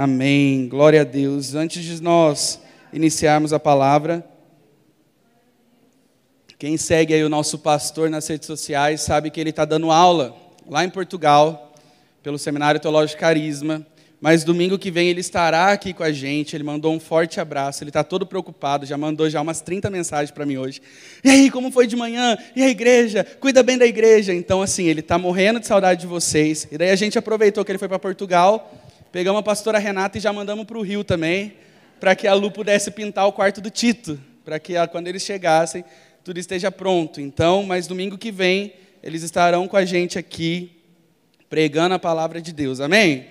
Amém. Glória a Deus. Antes de nós iniciarmos a palavra, quem segue aí o nosso pastor nas redes sociais sabe que ele está dando aula lá em Portugal, pelo Seminário Teológico Carisma. Mas domingo que vem ele estará aqui com a gente. Ele mandou um forte abraço. Ele está todo preocupado. Já mandou já umas 30 mensagens para mim hoje. E aí, como foi de manhã? E a igreja? Cuida bem da igreja. Então, assim, ele está morrendo de saudade de vocês. E daí a gente aproveitou que ele foi para Portugal. Pegamos a pastora Renata e já mandamos para o Rio também. Para que a Lu pudesse pintar o quarto do Tito. Para que quando eles chegassem, tudo esteja pronto. Então, mas domingo que vem, eles estarão com a gente aqui, pregando a palavra de Deus. Amém?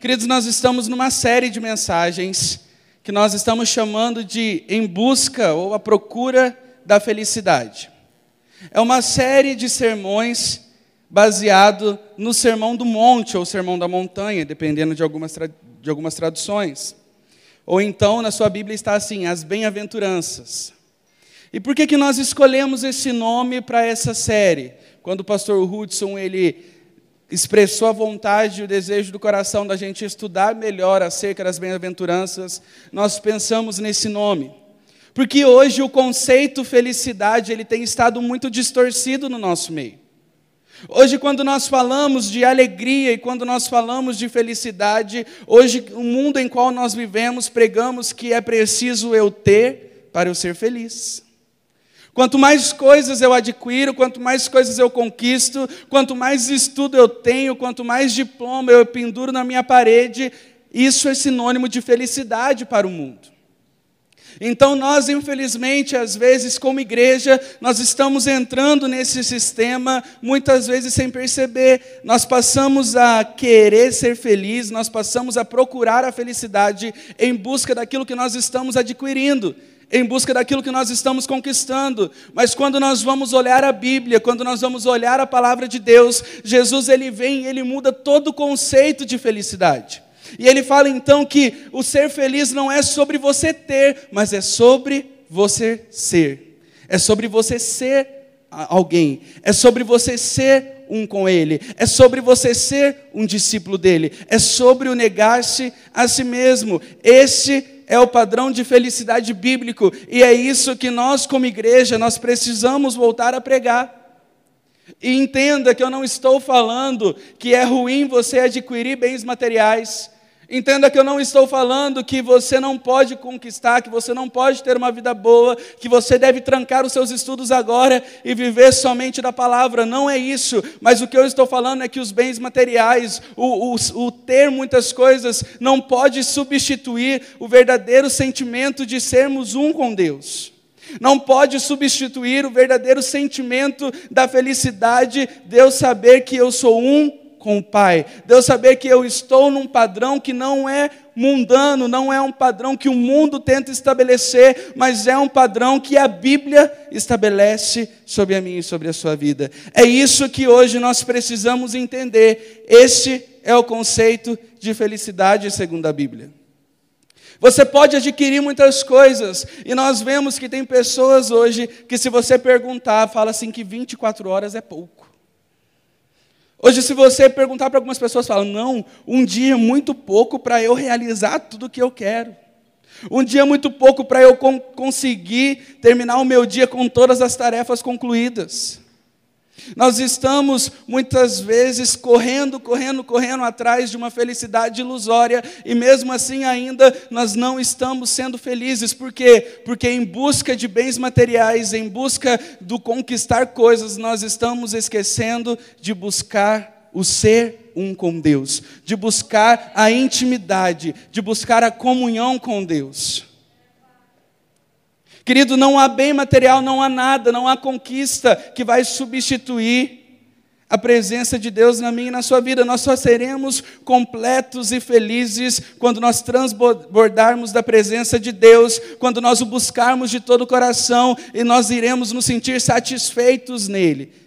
Queridos, nós estamos numa série de mensagens que nós estamos chamando de Em Busca ou A Procura da Felicidade. É uma série de sermões baseado no Sermão do Monte ou Sermão da Montanha, dependendo de algumas, de algumas traduções. Ou então, na sua Bíblia está assim, as bem-aventuranças. E por que, que nós escolhemos esse nome para essa série? Quando o pastor Hudson, ele expressou a vontade e o desejo do coração da gente estudar melhor acerca das bem-aventuranças, nós pensamos nesse nome. Porque hoje o conceito felicidade ele tem estado muito distorcido no nosso meio. Hoje, quando nós falamos de alegria e quando nós falamos de felicidade, hoje, o mundo em qual nós vivemos, pregamos que é preciso eu ter para eu ser feliz. Quanto mais coisas eu adquiro, quanto mais coisas eu conquisto, quanto mais estudo eu tenho, quanto mais diploma eu penduro na minha parede, isso é sinônimo de felicidade para o mundo. Então, nós, infelizmente, às vezes, como igreja, nós estamos entrando nesse sistema, muitas vezes sem perceber. Nós passamos a querer ser feliz, nós passamos a procurar a felicidade em busca daquilo que nós estamos adquirindo em busca daquilo que nós estamos conquistando. Mas quando nós vamos olhar a Bíblia, quando nós vamos olhar a palavra de Deus, Jesus ele vem e ele muda todo o conceito de felicidade. E ele fala então que o ser feliz não é sobre você ter, mas é sobre você ser. É sobre você ser alguém. É sobre você ser um com Ele, é sobre você ser um discípulo dele, é sobre o negar-se a si mesmo. Esse é o padrão de felicidade bíblico e é isso que nós, como igreja, nós precisamos voltar a pregar. E entenda que eu não estou falando que é ruim você adquirir bens materiais. Entenda que eu não estou falando que você não pode conquistar, que você não pode ter uma vida boa, que você deve trancar os seus estudos agora e viver somente da palavra. Não é isso. Mas o que eu estou falando é que os bens materiais, o, o, o ter muitas coisas, não pode substituir o verdadeiro sentimento de sermos um com Deus. Não pode substituir o verdadeiro sentimento da felicidade de eu saber que eu sou um com o Pai. Deus saber que eu estou num padrão que não é mundano, não é um padrão que o mundo tenta estabelecer, mas é um padrão que a Bíblia estabelece sobre a minha e sobre a sua vida. É isso que hoje nós precisamos entender. Este é o conceito de felicidade segundo a Bíblia. Você pode adquirir muitas coisas, e nós vemos que tem pessoas hoje que, se você perguntar, fala assim que 24 horas é pouco. Hoje, se você perguntar para algumas pessoas, falam: não, um dia é muito pouco para eu realizar tudo o que eu quero. Um dia é muito pouco para eu conseguir terminar o meu dia com todas as tarefas concluídas. Nós estamos muitas vezes correndo, correndo, correndo atrás de uma felicidade ilusória e mesmo assim ainda nós não estamos sendo felizes. Por quê? Porque em busca de bens materiais, em busca do conquistar coisas, nós estamos esquecendo de buscar o ser um com Deus, de buscar a intimidade, de buscar a comunhão com Deus. Querido, não há bem material, não há nada, não há conquista que vai substituir a presença de Deus na minha e na sua vida. Nós só seremos completos e felizes quando nós transbordarmos da presença de Deus, quando nós o buscarmos de todo o coração e nós iremos nos sentir satisfeitos nele.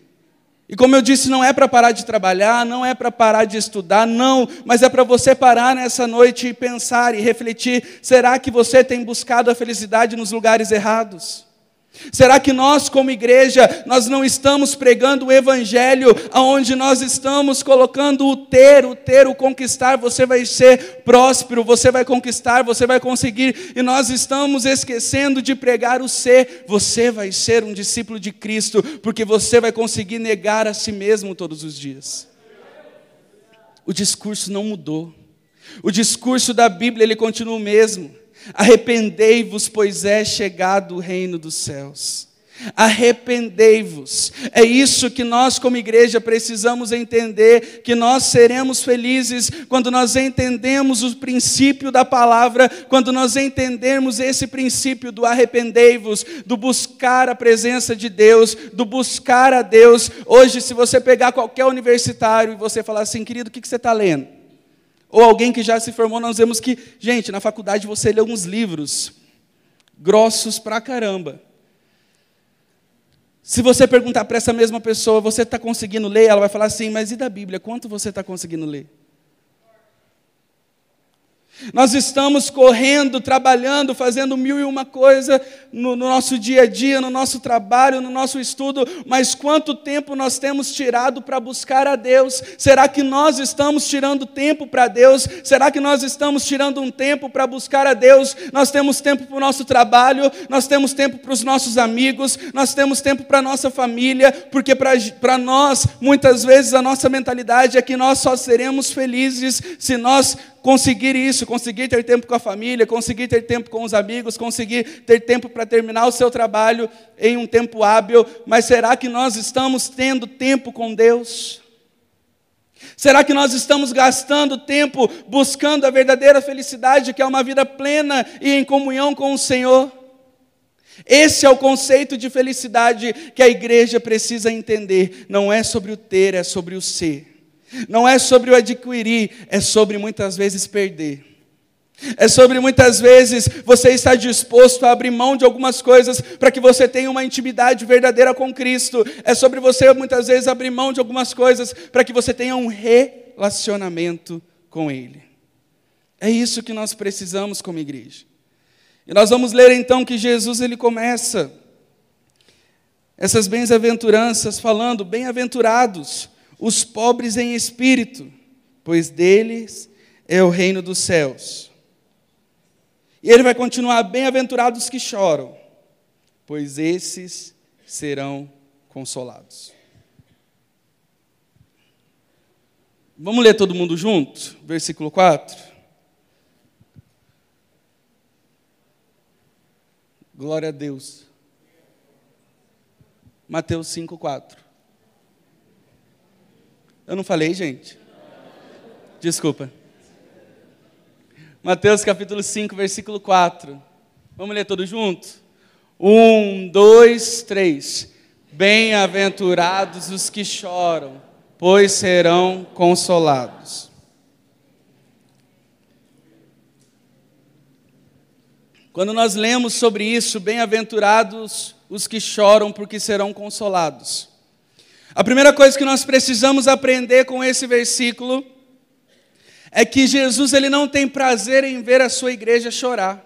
E como eu disse, não é para parar de trabalhar, não é para parar de estudar, não, mas é para você parar nessa noite e pensar e refletir: será que você tem buscado a felicidade nos lugares errados? Será que nós, como igreja, nós não estamos pregando o evangelho aonde nós estamos colocando o ter, o ter, o conquistar, você vai ser próspero, você vai conquistar, você vai conseguir, e nós estamos esquecendo de pregar o ser, você vai ser um discípulo de Cristo, porque você vai conseguir negar a si mesmo todos os dias. O discurso não mudou. O discurso da Bíblia ele continua o mesmo. Arrependei-vos, pois é chegado o reino dos céus. Arrependei-vos. É isso que nós, como igreja, precisamos entender: que nós seremos felizes quando nós entendemos o princípio da palavra, quando nós entendermos esse princípio do arrependei-vos, do buscar a presença de Deus, do buscar a Deus. Hoje, se você pegar qualquer universitário e você falar assim, querido, o que você está lendo? Ou alguém que já se formou, nós vemos que, gente, na faculdade você lê uns livros grossos pra caramba. Se você perguntar para essa mesma pessoa, você está conseguindo ler? Ela vai falar assim, mas e da Bíblia? Quanto você está conseguindo ler? Nós estamos correndo, trabalhando, fazendo mil e uma coisa no, no, nosso dia a dia, no nosso trabalho, no nosso estudo, mas quanto tempo nós temos tirado para buscar a Deus? Será que nós estamos tirando tempo para Deus? Será que nós estamos tirando um tempo para buscar a Deus? Nós temos tempo para o nosso trabalho, nós temos tempo para os nossos amigos, nós temos tempo para a nossa família, porque para nós, muitas vezes, a nossa mentalidade é que nós só seremos felizes se nós conseguir isso, conseguir ter tempo com a família, conseguir ter tempo com os amigos, conseguir ter tempo para terminar o seu trabalho em um tempo hábil, mas será que nós estamos tendo tempo com Deus? Será que nós estamos gastando tempo buscando a verdadeira felicidade, que é uma vida plena e em comunhão com o Senhor? Esse é o conceito de felicidade que a igreja precisa entender. Não é sobre o ter, é sobre o ser. Não é sobre o adquirir, é sobre muitas vezes perder. É sobre muitas vezes você estar disposto a abrir mão de algumas coisas para que você tenha uma intimidade verdadeira com Cristo. É sobre você muitas vezes abrir mão de algumas coisas para que você tenha um relacionamento com Ele. É isso que nós precisamos como igreja. E nós vamos ler então que Jesus ele começa essas bem-aventuranças falando: bem-aventurados os pobres em espírito, pois deles é o reino dos céus. E ele vai continuar: bem-aventurados que choram, pois esses serão consolados. Vamos ler todo mundo junto? Versículo 4. Glória a Deus. Mateus 5, 4. Eu não falei, gente? Desculpa. Mateus capítulo 5, versículo 4. Vamos ler todos juntos? Um, dois, três. Bem-aventurados os que choram, pois serão consolados. Quando nós lemos sobre isso, bem-aventurados os que choram, porque serão consolados. A primeira coisa que nós precisamos aprender com esse versículo é que Jesus ele não tem prazer em ver a sua igreja chorar.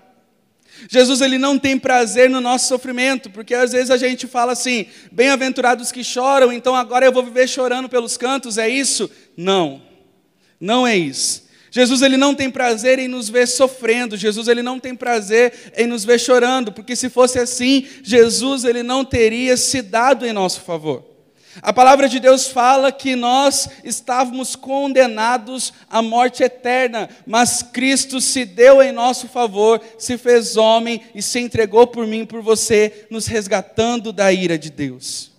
Jesus ele não tem prazer no nosso sofrimento, porque às vezes a gente fala assim: bem-aventurados que choram, então agora eu vou viver chorando pelos cantos, é isso? Não. Não é isso. Jesus ele não tem prazer em nos ver sofrendo, Jesus ele não tem prazer em nos ver chorando, porque se fosse assim, Jesus ele não teria se dado em nosso favor. A palavra de Deus fala que nós estávamos condenados à morte eterna, mas Cristo se deu em nosso favor, se fez homem e se entregou por mim por você, nos resgatando da ira de Deus.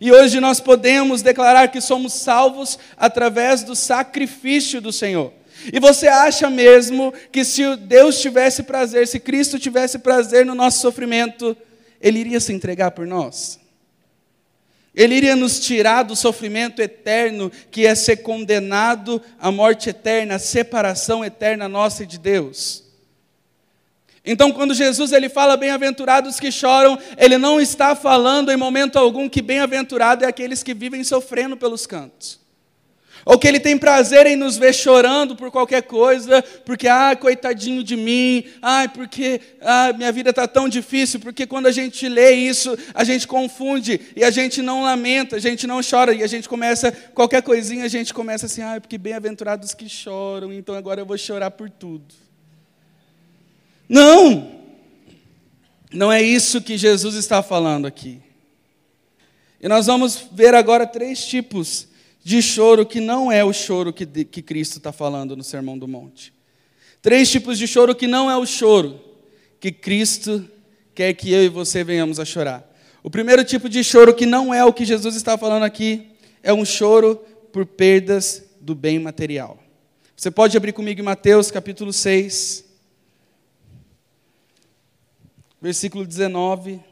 E hoje nós podemos declarar que somos salvos através do sacrifício do Senhor. E você acha mesmo que se Deus tivesse prazer, se Cristo tivesse prazer no nosso sofrimento, Ele iria se entregar por nós? Ele iria nos tirar do sofrimento eterno, que é ser condenado à morte eterna, à separação eterna nossa de Deus. Então, quando Jesus ele fala bem-aventurados que choram, ele não está falando em momento algum que bem-aventurado é aqueles que vivem sofrendo pelos cantos. Ou que Ele tem prazer em nos ver chorando por qualquer coisa, porque, ah, coitadinho de mim, ah, porque ah, minha vida está tão difícil, porque quando a gente lê isso, a gente confunde e a gente não lamenta, a gente não chora, e a gente começa, qualquer coisinha, a gente começa assim, ah, porque bem-aventurados que choram, então agora eu vou chorar por tudo. Não! Não é isso que Jesus está falando aqui. E nós vamos ver agora três tipos de choro que não é o choro que, que Cristo está falando no Sermão do Monte. Três tipos de choro que não é o choro que Cristo quer que eu e você venhamos a chorar. O primeiro tipo de choro que não é o que Jesus está falando aqui é um choro por perdas do bem material. Você pode abrir comigo em Mateus capítulo 6, versículo 19.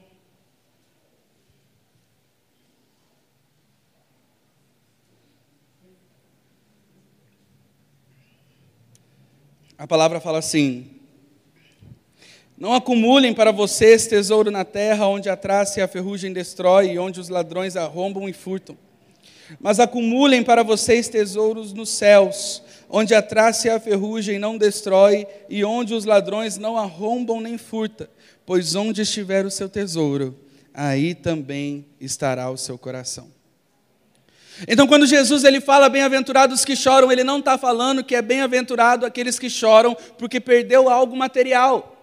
A palavra fala assim: Não acumulem para vocês tesouro na terra, onde a traça e a ferrugem destrói, e onde os ladrões arrombam e furtam. Mas acumulem para vocês tesouros nos céus, onde a traça e a ferrugem não destrói, e onde os ladrões não arrombam nem furtam. Pois onde estiver o seu tesouro, aí também estará o seu coração. Então, quando Jesus ele fala bem-aventurados que choram, ele não está falando que é bem-aventurado aqueles que choram porque perdeu algo material.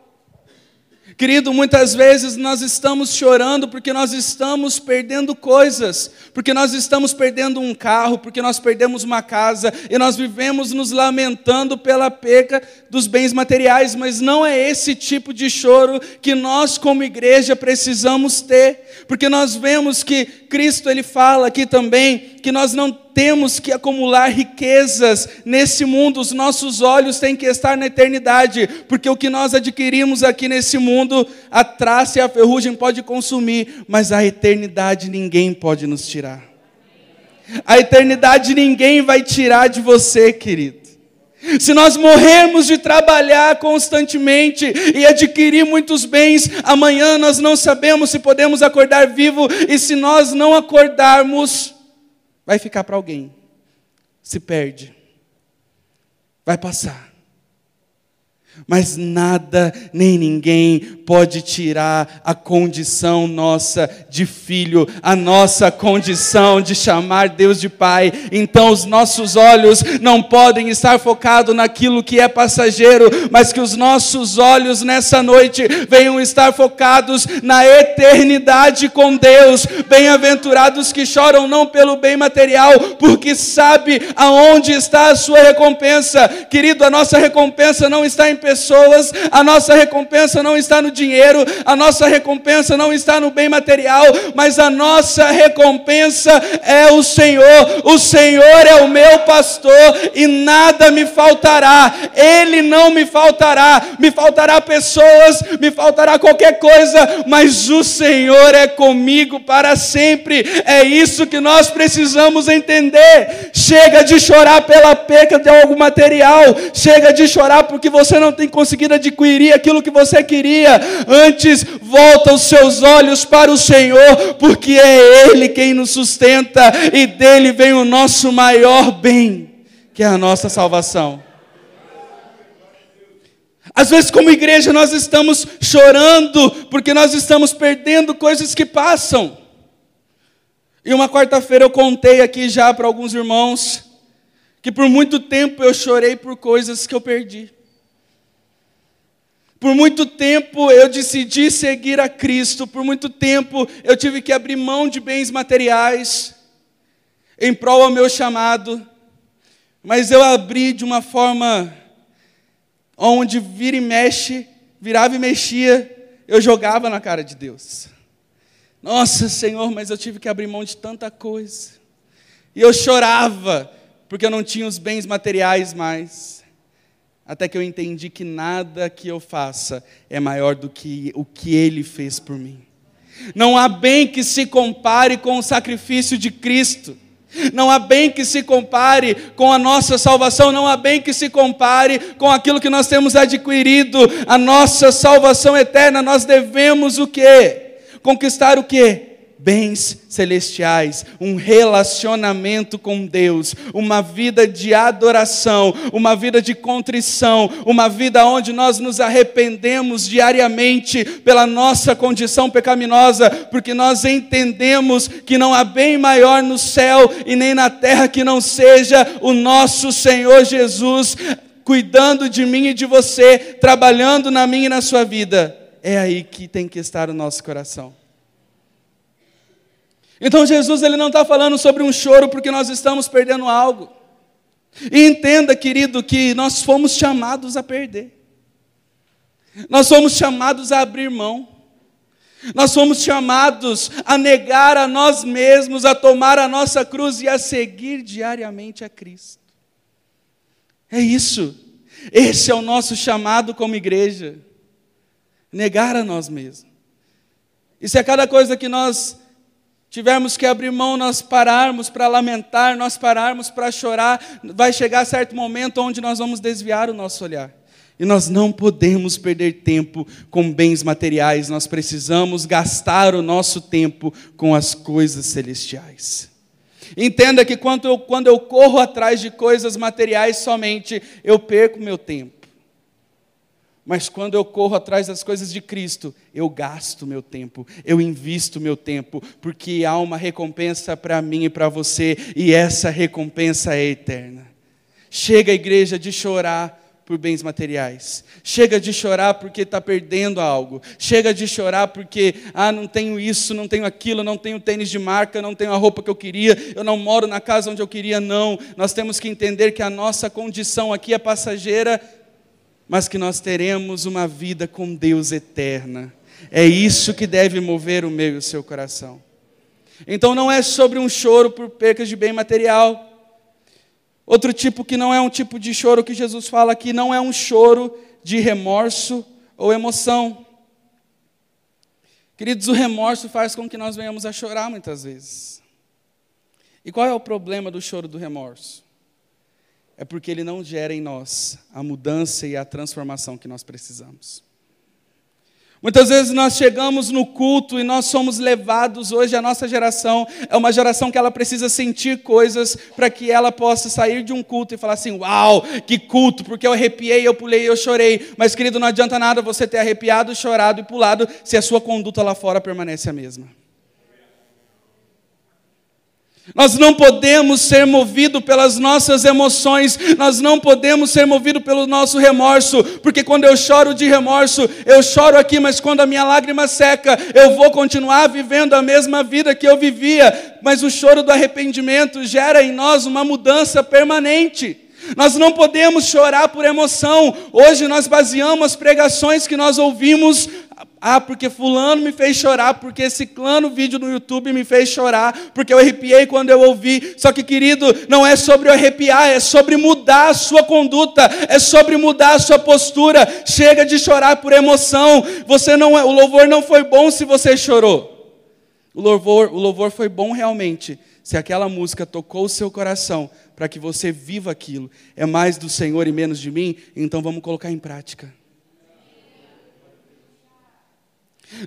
Querido, muitas vezes nós estamos chorando porque nós estamos perdendo coisas, porque nós estamos perdendo um carro, porque nós perdemos uma casa e nós vivemos nos lamentando pela perca dos bens materiais, mas não é esse tipo de choro que nós como igreja precisamos ter, porque nós vemos que Cristo ele fala aqui também que nós não temos que acumular riquezas nesse mundo, os nossos olhos têm que estar na eternidade, porque o que nós adquirimos aqui nesse mundo, a traça e a ferrugem pode consumir, mas a eternidade ninguém pode nos tirar. A eternidade ninguém vai tirar de você, querido. Se nós morrermos de trabalhar constantemente e adquirir muitos bens, amanhã nós não sabemos se podemos acordar vivo, e se nós não acordarmos, vai ficar para alguém. Se perde. Vai passar. Mas nada nem ninguém pode tirar a condição nossa de filho, a nossa condição de chamar Deus de Pai. Então os nossos olhos não podem estar focados naquilo que é passageiro, mas que os nossos olhos nessa noite venham estar focados na eternidade com Deus. Bem-aventurados que choram não pelo bem material, porque sabe aonde está a sua recompensa. Querido, a nossa recompensa não está em pessoas, a nossa recompensa não está no dinheiro, a nossa recompensa não está no bem material, mas a nossa recompensa é o Senhor. O Senhor é o meu pastor e nada me faltará, Ele não me faltará, me faltará pessoas, me faltará qualquer coisa, mas o Senhor é comigo para sempre. É isso que nós precisamos entender. Chega de chorar pela perca de algo material, chega de chorar porque você não tem conseguido adquirir aquilo que você queria. Antes, volta os seus olhos para o Senhor, porque é Ele quem nos sustenta e dele vem o nosso maior bem, que é a nossa salvação. Às vezes, como igreja, nós estamos chorando porque nós estamos perdendo coisas que passam. E uma quarta-feira eu contei aqui já para alguns irmãos que por muito tempo eu chorei por coisas que eu perdi. Por muito tempo eu decidi seguir a Cristo, por muito tempo eu tive que abrir mão de bens materiais em prol ao meu chamado, mas eu abri de uma forma onde vira e mexe, virava e mexia, eu jogava na cara de Deus. Nossa, Senhor, mas eu tive que abrir mão de tanta coisa. E eu chorava, porque eu não tinha os bens materiais mais até que eu entendi que nada que eu faça é maior do que o que Ele fez por mim. Não há bem que se compare com o sacrifício de Cristo. Não há bem que se compare com a nossa salvação, não há bem que se compare com aquilo que nós temos adquirido, a nossa salvação eterna. Nós devemos o quê? Conquistar o quê? Bens celestiais, um relacionamento com Deus, uma vida de adoração, uma vida de contrição, uma vida onde nós nos arrependemos diariamente pela nossa condição pecaminosa, porque nós entendemos que não há bem maior no céu e nem na terra que não seja o nosso Senhor Jesus cuidando de mim e de você, trabalhando na minha e na sua vida. É aí que tem que estar o nosso coração. Então Jesus ele não está falando sobre um choro porque nós estamos perdendo algo. E entenda, querido, que nós fomos chamados a perder. Nós fomos chamados a abrir mão. Nós fomos chamados a negar a nós mesmos, a tomar a nossa cruz e a seguir diariamente a Cristo. É isso. Esse é o nosso chamado como igreja. Negar a nós mesmos. E se a cada coisa que nós tivermos que abrir mão, nós pararmos para lamentar, nós pararmos para chorar, vai chegar certo momento onde nós vamos desviar o nosso olhar. E nós não podemos perder tempo com bens materiais, nós precisamos gastar o nosso tempo com as coisas celestiais. Entenda que quando eu, quando eu corro atrás de coisas materiais somente, eu perco meu tempo. Mas quando eu corro atrás das coisas de Cristo, eu gasto meu tempo, eu invisto meu tempo, porque há uma recompensa para mim e para você, e essa recompensa é eterna. Chega a igreja de chorar por bens materiais. Chega de chorar porque está perdendo algo. Chega de chorar porque, ah, não tenho isso, não tenho aquilo, não tenho tênis de marca, não tenho a roupa que eu queria, eu não moro na casa onde eu queria, não. Nós temos que entender que a nossa condição aqui é passageira, mas que nós teremos uma vida com Deus eterna. É isso que deve mover o meu e o seu coração. Então não é sobre um choro por percas de bem material Outro tipo que não é um tipo de choro que Jesus fala aqui, não é um choro de remorso ou emoção. Queridos, o remorso faz com que nós venhamos a chorar muitas vezes. E qual é o problema do choro do remorso? É porque ele não gera em nós a mudança e a transformação que nós precisamos. Muitas vezes nós chegamos no culto e nós somos levados, hoje a nossa geração é uma geração que ela precisa sentir coisas para que ela possa sair de um culto e falar assim: Uau, que culto, porque eu arrepiei, eu pulei, eu chorei. Mas querido, não adianta nada você ter arrepiado, chorado e pulado se a sua conduta lá fora permanece a mesma. Nós não podemos ser movidos pelas nossas emoções, nós não podemos ser movidos pelo nosso remorso, porque quando eu choro de remorso, eu choro aqui, mas quando a minha lágrima seca, eu vou continuar vivendo a mesma vida que eu vivia, mas o choro do arrependimento gera em nós uma mudança permanente. Nós não podemos chorar por emoção. Hoje nós baseamos as pregações que nós ouvimos ah, porque fulano me fez chorar, porque esse clano vídeo no YouTube me fez chorar, porque eu arrepiei quando eu ouvi. Só que, querido, não é sobre arrepiar, é sobre mudar a sua conduta, é sobre mudar a sua postura. Chega de chorar por emoção. Você não é, o louvor não foi bom se você chorou. O louvor, o louvor foi bom realmente se aquela música tocou o seu coração para que você viva aquilo. É mais do Senhor e menos de mim, então vamos colocar em prática.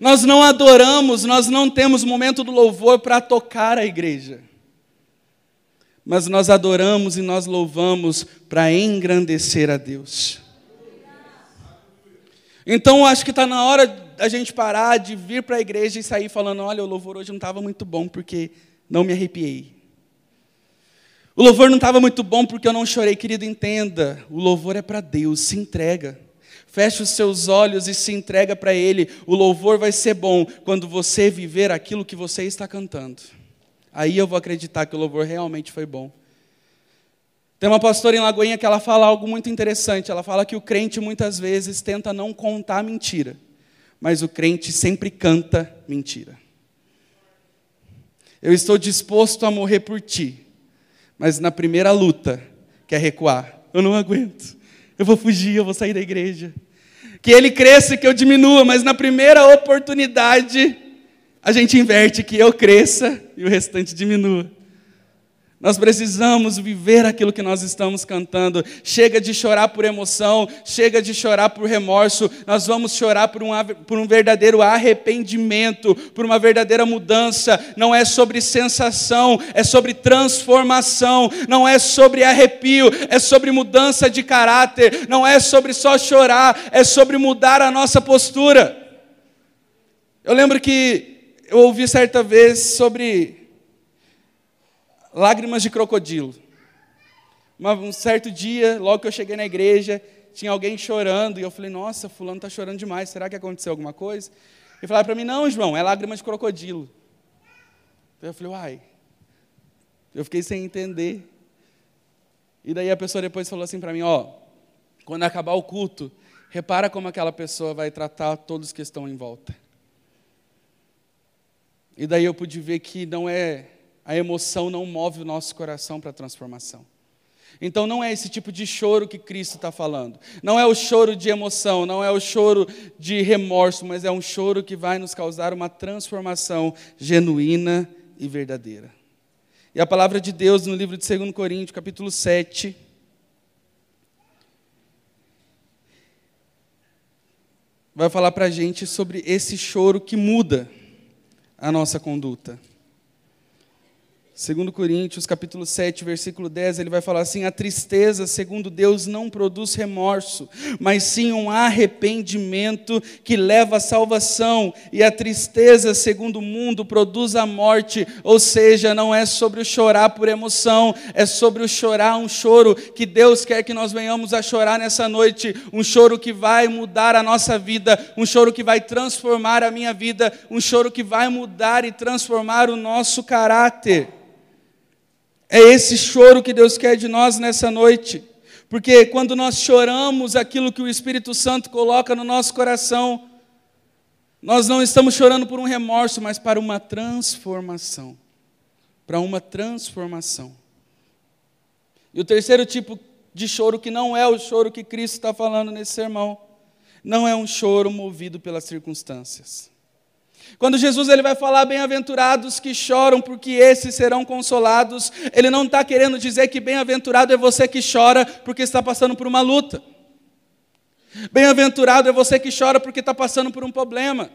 Nós não adoramos, nós não temos momento do louvor para tocar a igreja. Mas nós adoramos e nós louvamos para engrandecer a Deus. Então acho que está na hora da gente parar de vir para a igreja e sair falando: olha, o louvor hoje não estava muito bom porque não me arrepiei. O louvor não estava muito bom porque eu não chorei, querido, entenda. O louvor é para Deus, se entrega. Feche os seus olhos e se entrega para Ele. O louvor vai ser bom quando você viver aquilo que você está cantando. Aí eu vou acreditar que o louvor realmente foi bom. Tem uma pastora em Lagoinha que ela fala algo muito interessante. Ela fala que o crente muitas vezes tenta não contar mentira, mas o crente sempre canta mentira. Eu estou disposto a morrer por ti, mas na primeira luta quer recuar. Eu não aguento. Eu vou fugir, eu vou sair da igreja. Que ele cresça e que eu diminua, mas na primeira oportunidade, a gente inverte que eu cresça e o restante diminua. Nós precisamos viver aquilo que nós estamos cantando. Chega de chorar por emoção, chega de chorar por remorso. Nós vamos chorar por um, por um verdadeiro arrependimento, por uma verdadeira mudança. Não é sobre sensação, é sobre transformação. Não é sobre arrepio, é sobre mudança de caráter. Não é sobre só chorar, é sobre mudar a nossa postura. Eu lembro que eu ouvi certa vez sobre lágrimas de crocodilo. Um certo dia, logo que eu cheguei na igreja, tinha alguém chorando, e eu falei, nossa, fulano está chorando demais, será que aconteceu alguma coisa? E falaram para mim, não, João, é lágrima de crocodilo. Eu falei, uai. Eu fiquei sem entender. E daí a pessoa depois falou assim para mim, ó, quando acabar o culto, repara como aquela pessoa vai tratar todos que estão em volta. E daí eu pude ver que não é a emoção não move o nosso coração para a transformação. Então não é esse tipo de choro que Cristo está falando. Não é o choro de emoção, não é o choro de remorso, mas é um choro que vai nos causar uma transformação genuína e verdadeira. E a palavra de Deus no livro de 2 Coríntios, capítulo 7, vai falar para a gente sobre esse choro que muda a nossa conduta. Segundo Coríntios, capítulo 7, versículo 10, ele vai falar assim: "A tristeza, segundo Deus, não produz remorso, mas sim um arrependimento que leva à salvação, e a tristeza, segundo o mundo, produz a morte". Ou seja, não é sobre o chorar por emoção, é sobre o chorar um choro que Deus quer que nós venhamos a chorar nessa noite, um choro que vai mudar a nossa vida, um choro que vai transformar a minha vida, um choro que vai mudar e transformar o nosso caráter. É esse choro que Deus quer de nós nessa noite. Porque quando nós choramos aquilo que o Espírito Santo coloca no nosso coração, nós não estamos chorando por um remorso, mas para uma transformação. Para uma transformação. E o terceiro tipo de choro, que não é o choro que Cristo está falando nesse sermão, não é um choro movido pelas circunstâncias. Quando Jesus ele vai falar bem-aventurados que choram, porque esses serão consolados, ele não está querendo dizer que bem-aventurado é você que chora porque está passando por uma luta. Bem-aventurado é você que chora porque está passando por um problema.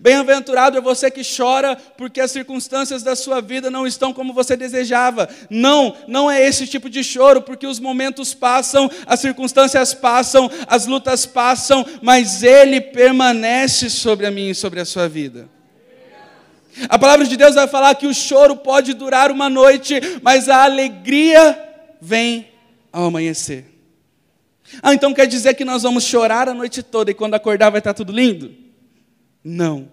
Bem-aventurado é você que chora porque as circunstâncias da sua vida não estão como você desejava. Não, não é esse tipo de choro, porque os momentos passam, as circunstâncias passam, as lutas passam, mas Ele permanece sobre a mim e sobre a sua vida. A palavra de Deus vai falar que o choro pode durar uma noite, mas a alegria vem ao amanhecer. Ah, então quer dizer que nós vamos chorar a noite toda e quando acordar vai estar tudo lindo? Não.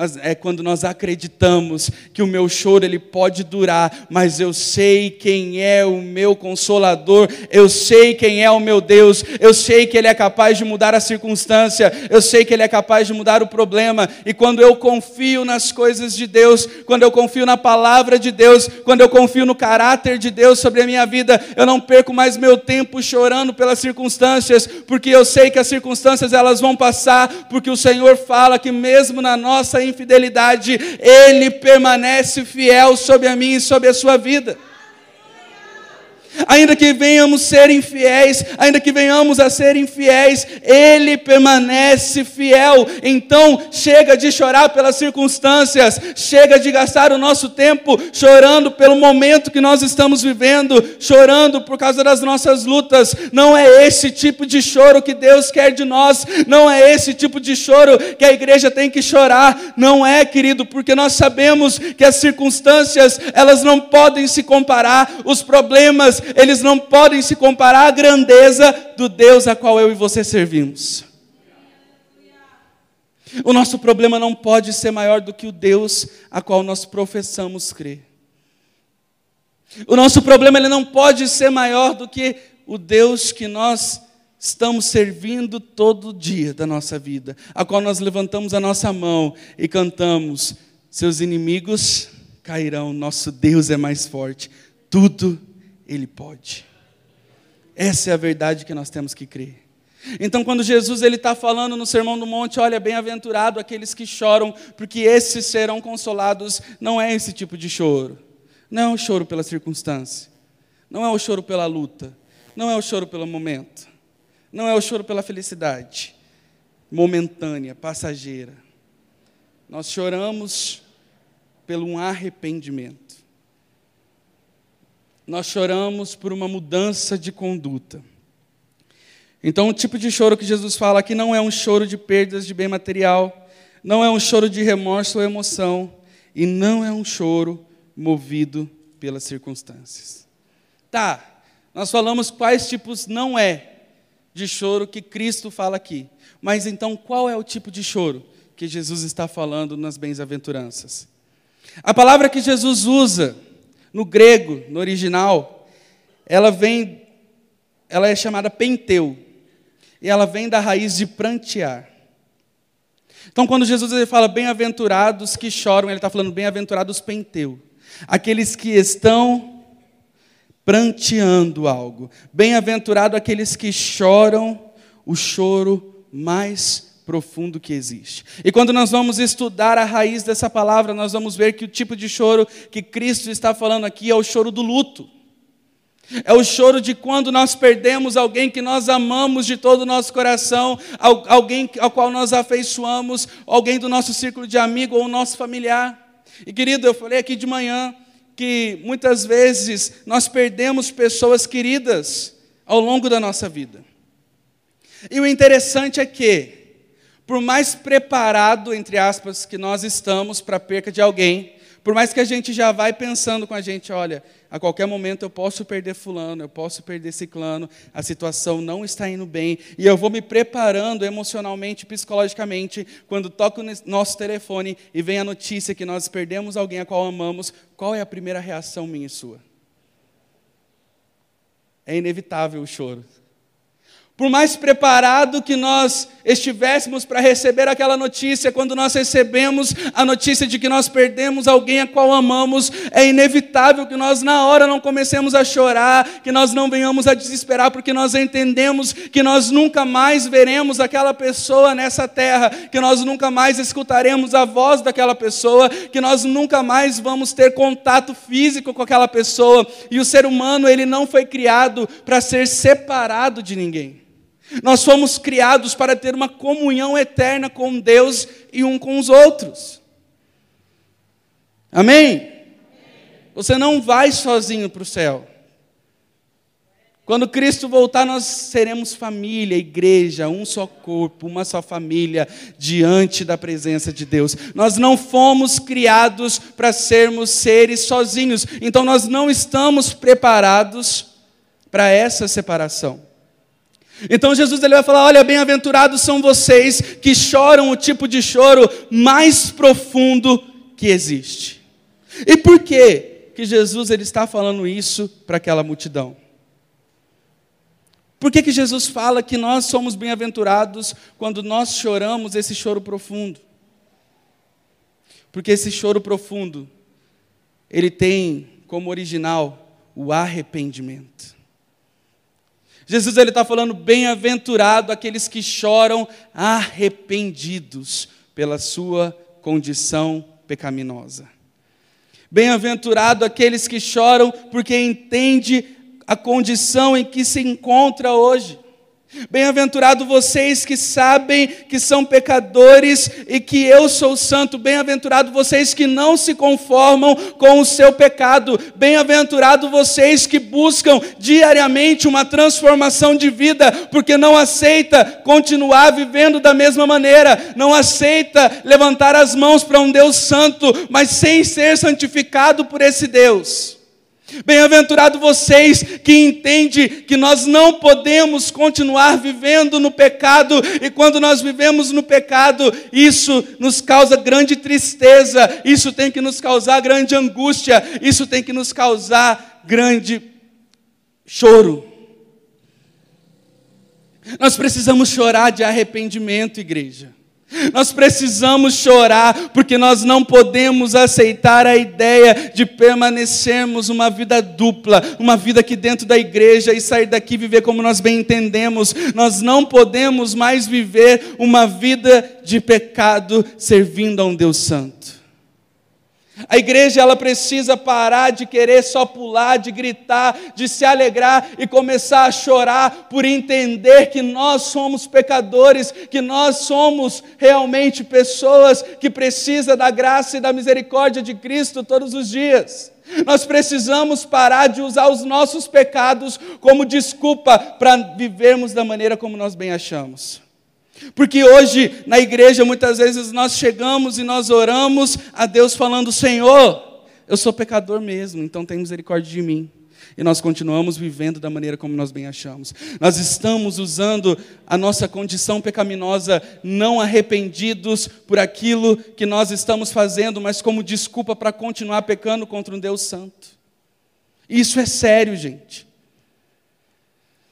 Mas é quando nós acreditamos que o meu choro ele pode durar, mas eu sei quem é o meu consolador, eu sei quem é o meu Deus, eu sei que ele é capaz de mudar a circunstância, eu sei que ele é capaz de mudar o problema, e quando eu confio nas coisas de Deus, quando eu confio na palavra de Deus, quando eu confio no caráter de Deus sobre a minha vida, eu não perco mais meu tempo chorando pelas circunstâncias, porque eu sei que as circunstâncias elas vão passar, porque o Senhor fala que mesmo na nossa infidelidade, Ele permanece fiel sobre a mim e sobre a sua vida. Ainda que venhamos ser infiéis, ainda que venhamos a ser infiéis, Ele permanece fiel. Então, chega de chorar pelas circunstâncias, chega de gastar o nosso tempo chorando pelo momento que nós estamos vivendo, chorando por causa das nossas lutas. Não é esse tipo de choro que Deus quer de nós, não é esse tipo de choro que a igreja tem que chorar. Não é, querido, porque nós sabemos que as circunstâncias, elas não podem se comparar, os problemas, eles não podem se comparar à grandeza do Deus a qual eu e você servimos. O nosso problema não pode ser maior do que o Deus a qual nós professamos crer. O nosso problema ele não pode ser maior do que o Deus que nós estamos servindo todo dia da nossa vida, a qual nós levantamos a nossa mão e cantamos: Seus inimigos cairão, nosso Deus é mais forte, tudo ele pode. Essa é a verdade que nós temos que crer. Então, quando Jesus ele está falando no Sermão do Monte, olha, bem-aventurado aqueles que choram, porque esses serão consolados, não é esse tipo de choro. Não é o choro pela circunstância, não é o choro pela luta, não é o choro pelo momento, não é o choro pela felicidade momentânea, passageira. Nós choramos pelo um arrependimento. Nós choramos por uma mudança de conduta. Então, o tipo de choro que Jesus fala aqui não é um choro de perdas de bem material, não é um choro de remorso ou emoção, e não é um choro movido pelas circunstâncias. Tá, nós falamos quais tipos não é de choro que Cristo fala aqui. Mas então, qual é o tipo de choro que Jesus está falando nas bem-aventuranças? A palavra que Jesus usa no grego, no original, ela vem, ela é chamada penteu, e ela vem da raiz de prantear. Então, quando Jesus ele fala bem-aventurados que choram, ele está falando bem-aventurados penteu, aqueles que estão pranteando algo. Bem-aventurado aqueles que choram o choro mais profundo que existe. E quando nós vamos estudar a raiz dessa palavra, nós vamos ver que o tipo de choro que Cristo está falando aqui é o choro do luto. É o choro de quando nós perdemos alguém que nós amamos de todo o nosso coração, alguém ao qual nós afeiçoamos, alguém do nosso círculo de amigo ou nosso familiar. E querido, eu falei aqui de manhã que muitas vezes nós perdemos pessoas queridas ao longo da nossa vida. E o interessante é que, por mais preparado, entre aspas, que nós estamos para a perca de alguém, por mais que a gente já vai pensando com a gente, olha, a qualquer momento eu posso perder fulano, eu posso perder ciclano, a situação não está indo bem, e eu vou me preparando emocionalmente, psicologicamente, quando toco no nosso telefone e vem a notícia que nós perdemos alguém a qual amamos, qual é a primeira reação minha e sua? É inevitável o choro. Por mais preparado que nós estivéssemos para receber aquela notícia, quando nós recebemos a notícia de que nós perdemos alguém a qual amamos, é inevitável que nós na hora não comecemos a chorar, que nós não venhamos a desesperar, porque nós entendemos que nós nunca mais veremos aquela pessoa nessa terra, que nós nunca mais escutaremos a voz daquela pessoa, que nós nunca mais vamos ter contato físico com aquela pessoa. E o ser humano, ele não foi criado para ser separado de ninguém. Nós fomos criados para ter uma comunhão eterna com Deus e um com os outros. Amém? Você não vai sozinho para o céu. Quando Cristo voltar, nós seremos família, igreja, um só corpo, uma só família, diante da presença de Deus. Nós não fomos criados para sermos seres sozinhos, então nós não estamos preparados para essa separação. Então Jesus ele vai falar: olha, bem-aventurados são vocês que choram o tipo de choro mais profundo que existe. E por que que Jesus ele está falando isso para aquela multidão? Por que, que Jesus fala que nós somos bem-aventurados quando nós choramos esse choro profundo? Porque esse choro profundo, ele tem como original o arrependimento. Jesus ele está falando bem-aventurado aqueles que choram arrependidos pela sua condição pecaminosa. Bem-aventurado aqueles que choram porque entende a condição em que se encontra hoje. Bem-aventurado vocês que sabem que são pecadores e que eu sou santo. Bem-aventurado vocês que não se conformam com o seu pecado. Bem-aventurado vocês que buscam diariamente uma transformação de vida, porque não aceita continuar vivendo da mesma maneira, não aceita levantar as mãos para um Deus santo, mas sem ser santificado por esse Deus. Bem-aventurado vocês que entendem que nós não podemos continuar vivendo no pecado, e quando nós vivemos no pecado, isso nos causa grande tristeza, isso tem que nos causar grande angústia, isso tem que nos causar grande choro. Nós precisamos chorar de arrependimento, igreja. Nós precisamos chorar, porque nós não podemos aceitar a ideia de permanecermos uma vida dupla, uma vida aqui dentro da igreja e sair daqui viver como nós bem entendemos. Nós não podemos mais viver uma vida de pecado servindo a um Deus Santo. A igreja ela precisa parar de querer só pular, de gritar, de se alegrar e começar a chorar por entender que nós somos pecadores, que nós somos realmente pessoas que precisam da graça e da misericórdia de Cristo todos os dias. Nós precisamos parar de usar os nossos pecados como desculpa para vivermos da maneira como nós bem achamos. Porque hoje na igreja muitas vezes nós chegamos e nós oramos a Deus falando: Senhor, eu sou pecador mesmo, então tem misericórdia de mim. E nós continuamos vivendo da maneira como nós bem achamos. Nós estamos usando a nossa condição pecaminosa, não arrependidos por aquilo que nós estamos fazendo, mas como desculpa para continuar pecando contra um Deus Santo. Isso é sério, gente.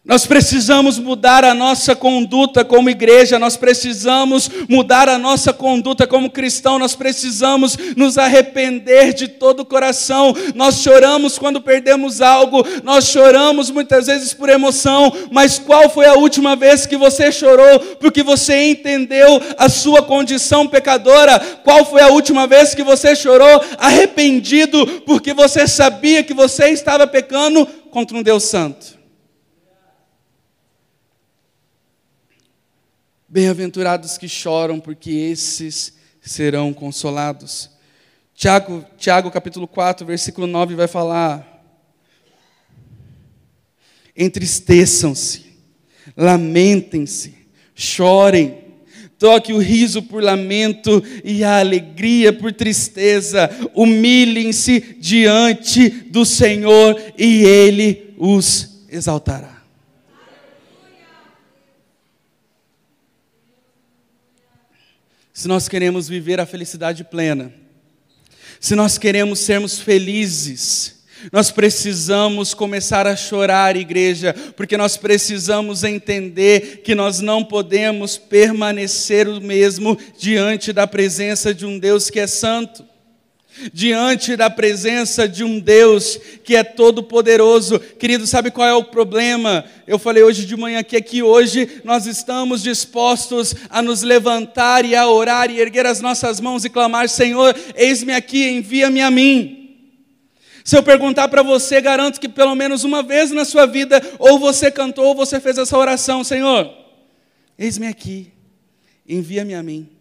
Nós precisamos mudar a nossa conduta como igreja, nós precisamos mudar a nossa conduta como cristão, nós precisamos nos arrepender de todo o coração. Nós choramos quando perdemos algo, nós choramos muitas vezes por emoção, mas qual foi a última vez que você chorou porque você entendeu a sua condição pecadora? Qual foi a última vez que você chorou arrependido porque você sabia que você estava pecando contra um Deus Santo? Bem-aventurados que choram, porque esses serão consolados. Tiago, Tiago capítulo 4, versículo 9 vai falar: Entristeçam-se, lamentem-se, chorem, toque o riso por lamento e a alegria por tristeza, humilhem-se diante do Senhor e Ele os exaltará. Se nós queremos viver a felicidade plena, se nós queremos sermos felizes, nós precisamos começar a chorar, igreja, porque nós precisamos entender que nós não podemos permanecer o mesmo diante da presença de um Deus que é santo diante da presença de um Deus que é todo-poderoso. Querido, sabe qual é o problema? Eu falei hoje de manhã que aqui hoje nós estamos dispostos a nos levantar e a orar e erguer as nossas mãos e clamar: Senhor, eis-me aqui, envia-me a mim. Se eu perguntar para você, garanto que pelo menos uma vez na sua vida, ou você cantou, ou você fez essa oração: Senhor, eis-me aqui, envia-me a mim.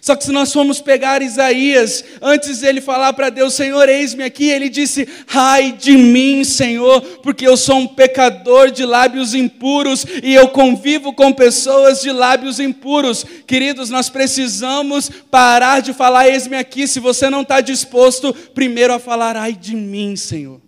Só que se nós formos pegar Isaías, antes dele falar para Deus, Senhor, eis-me aqui, ele disse: Ai de mim, Senhor, porque eu sou um pecador de lábios impuros e eu convivo com pessoas de lábios impuros. Queridos, nós precisamos parar de falar, eis-me aqui, se você não está disposto, primeiro a falar, ai de mim, Senhor.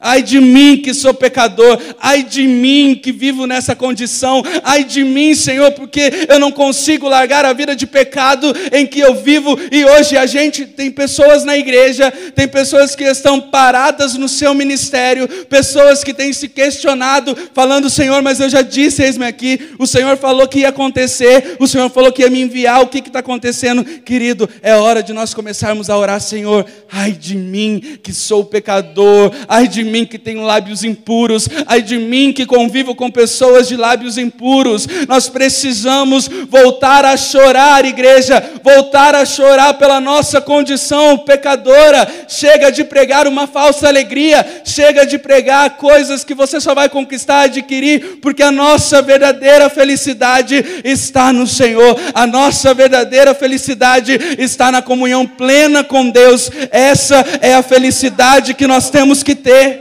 Ai de mim que sou pecador, ai de mim que vivo nessa condição, ai de mim, Senhor, porque eu não consigo largar a vida de pecado em que eu vivo. E hoje a gente tem pessoas na igreja, tem pessoas que estão paradas no seu ministério, pessoas que têm se questionado, falando: Senhor, mas eu já disse, eis-me aqui, o Senhor falou que ia acontecer, o Senhor falou que ia me enviar, o que está acontecendo? Querido, é hora de nós começarmos a orar, Senhor, ai de mim que sou pecador, ai de de mim que tenho lábios impuros, ai de mim que convivo com pessoas de lábios impuros. Nós precisamos voltar a chorar, igreja, voltar a chorar pela nossa condição pecadora. Chega de pregar uma falsa alegria, chega de pregar coisas que você só vai conquistar, adquirir, porque a nossa verdadeira felicidade está no Senhor. A nossa verdadeira felicidade está na comunhão plena com Deus. Essa é a felicidade que nós temos que ter.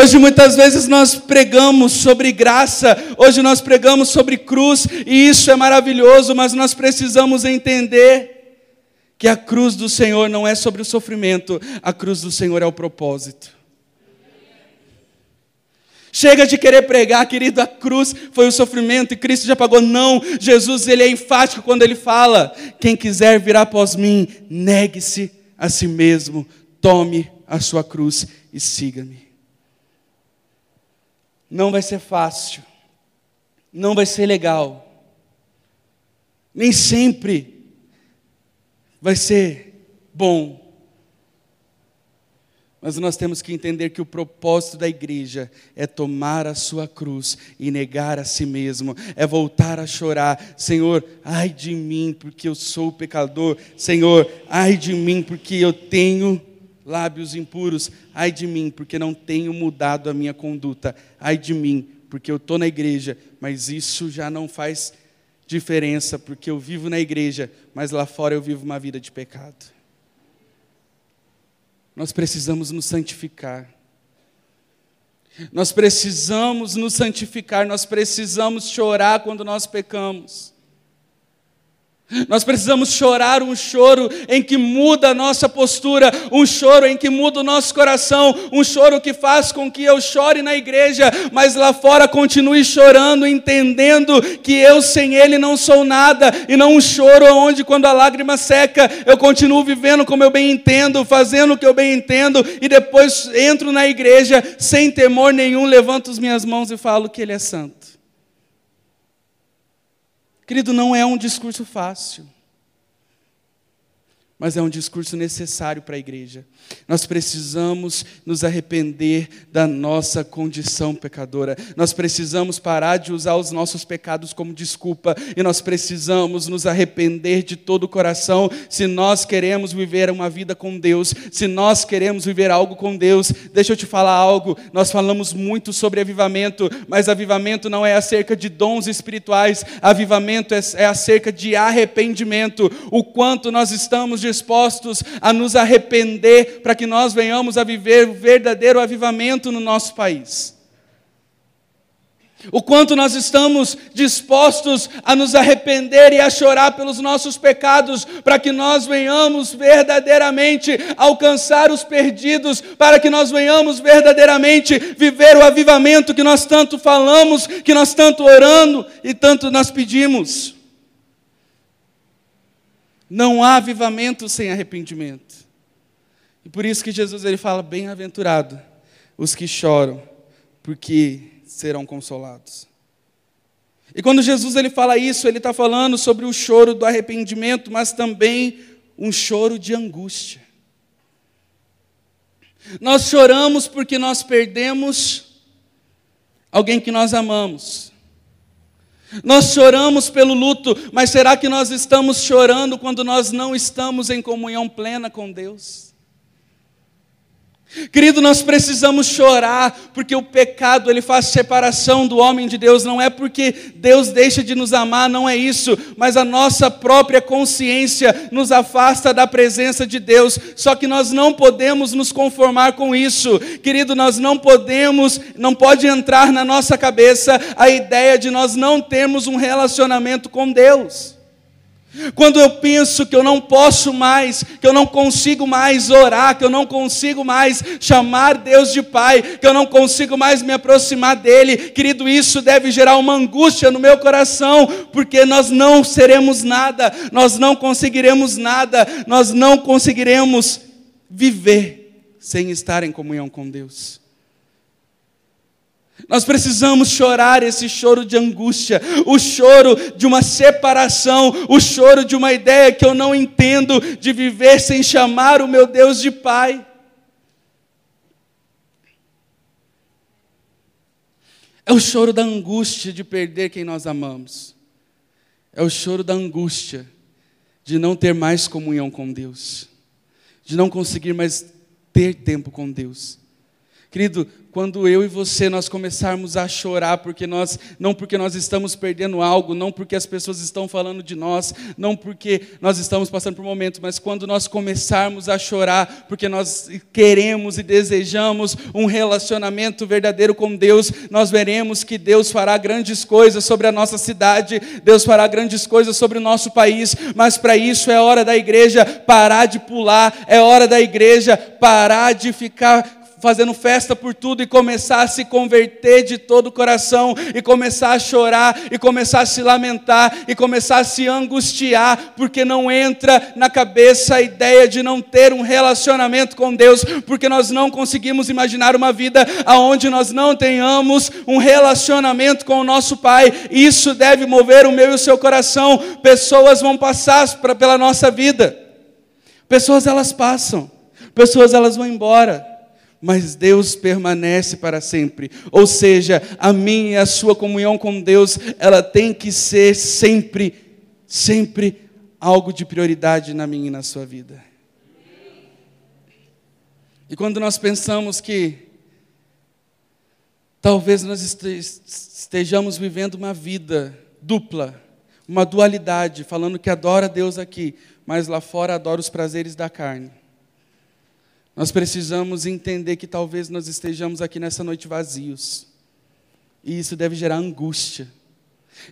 Hoje muitas vezes nós pregamos sobre graça, hoje nós pregamos sobre cruz, e isso é maravilhoso, mas nós precisamos entender que a cruz do Senhor não é sobre o sofrimento, a cruz do Senhor é o propósito. Chega de querer pregar, querido, a cruz foi o sofrimento e Cristo já pagou. Não, Jesus ele é enfático quando ele fala: quem quiser vir após mim, negue-se a si mesmo, tome a sua cruz e siga-me. Não vai ser fácil, não vai ser legal, nem sempre vai ser bom. Mas nós temos que entender que o propósito da igreja é tomar a sua cruz e negar a si mesmo, é voltar a chorar: Senhor, ai de mim, porque eu sou pecador, Senhor, ai de mim, porque eu tenho lábios impuros, ai de mim, porque não tenho mudado a minha conduta, ai de mim, porque eu estou na igreja, mas isso já não faz diferença, porque eu vivo na igreja, mas lá fora eu vivo uma vida de pecado. Nós precisamos nos santificar. Nós precisamos nos santificar, nós precisamos chorar quando nós pecamos. Nós precisamos chorar um choro em que muda a nossa postura, um choro em que muda o nosso coração, um choro que faz com que eu chore na igreja, mas lá fora continue chorando, entendendo que eu sem Ele não sou nada, e não um choro onde, quando a lágrima seca, eu continuo vivendo como eu bem entendo, fazendo o que eu bem entendo, e depois entro na igreja sem temor nenhum, levanto as minhas mãos e falo que Ele é santo. Querido, não é um discurso fácil, mas é um discurso necessário para a igreja. Nós precisamos nos arrepender da nossa condição pecadora. Nós precisamos parar de usar os nossos pecados como desculpa e nós precisamos nos arrepender de todo o coração se nós queremos viver uma vida com Deus, se nós queremos viver algo com Deus. Deixa eu te falar algo. Nós falamos muito sobre avivamento, mas avivamento não é acerca de dons espirituais. Avivamento é, é acerca de arrependimento. O quanto nós estamos dispostos a nos arrepender para que nós venhamos a viver o verdadeiro avivamento no nosso país. O quanto nós estamos dispostos a nos arrepender e a chorar pelos nossos pecados, para que nós venhamos verdadeiramente alcançar os perdidos, para que nós venhamos verdadeiramente viver o avivamento que nós tanto falamos, que nós tanto orando e tanto nós pedimos. Não há avivamento sem arrependimento. E por isso que Jesus ele fala: bem-aventurado os que choram, porque serão consolados. E quando Jesus ele fala isso, ele está falando sobre o choro do arrependimento, mas também um choro de angústia. Nós choramos porque nós perdemos alguém que nós amamos. Nós choramos pelo luto, mas será que nós estamos chorando quando nós não estamos em comunhão plena com Deus? Querido, nós precisamos chorar, porque o pecado ele faz separação do homem de Deus, não é porque Deus deixa de nos amar, não é isso, mas a nossa própria consciência nos afasta da presença de Deus. Só que nós não podemos nos conformar com isso. Querido, nós não podemos, não pode entrar na nossa cabeça a ideia de nós não termos um relacionamento com Deus. Quando eu penso que eu não posso mais, que eu não consigo mais orar, que eu não consigo mais chamar Deus de Pai, que eu não consigo mais me aproximar dEle, querido, isso deve gerar uma angústia no meu coração, porque nós não seremos nada, nós não conseguiremos nada, nós não conseguiremos viver sem estar em comunhão com Deus. Nós precisamos chorar esse choro de angústia, o choro de uma separação, o choro de uma ideia que eu não entendo de viver sem chamar o meu Deus de Pai. É o choro da angústia de perder quem nós amamos. É o choro da angústia de não ter mais comunhão com Deus, de não conseguir mais ter tempo com Deus. Querido, quando eu e você nós começarmos a chorar porque nós não porque nós estamos perdendo algo, não porque as pessoas estão falando de nós, não porque nós estamos passando por momentos, mas quando nós começarmos a chorar porque nós queremos e desejamos um relacionamento verdadeiro com Deus, nós veremos que Deus fará grandes coisas sobre a nossa cidade, Deus fará grandes coisas sobre o nosso país, mas para isso é hora da igreja parar de pular, é hora da igreja parar de ficar fazendo festa por tudo e começar a se converter de todo o coração e começar a chorar e começar a se lamentar e começar a se angustiar porque não entra na cabeça a ideia de não ter um relacionamento com Deus, porque nós não conseguimos imaginar uma vida aonde nós não tenhamos um relacionamento com o nosso Pai. Isso deve mover o meu e o seu coração. Pessoas vão passar pela nossa vida. Pessoas elas passam. Pessoas elas vão embora. Mas Deus permanece para sempre. Ou seja, a minha e a sua comunhão com Deus, ela tem que ser sempre, sempre algo de prioridade na minha e na sua vida. E quando nós pensamos que talvez nós estejamos vivendo uma vida dupla, uma dualidade, falando que adora Deus aqui, mas lá fora adora os prazeres da carne. Nós precisamos entender que talvez nós estejamos aqui nessa noite vazios. E isso deve gerar angústia.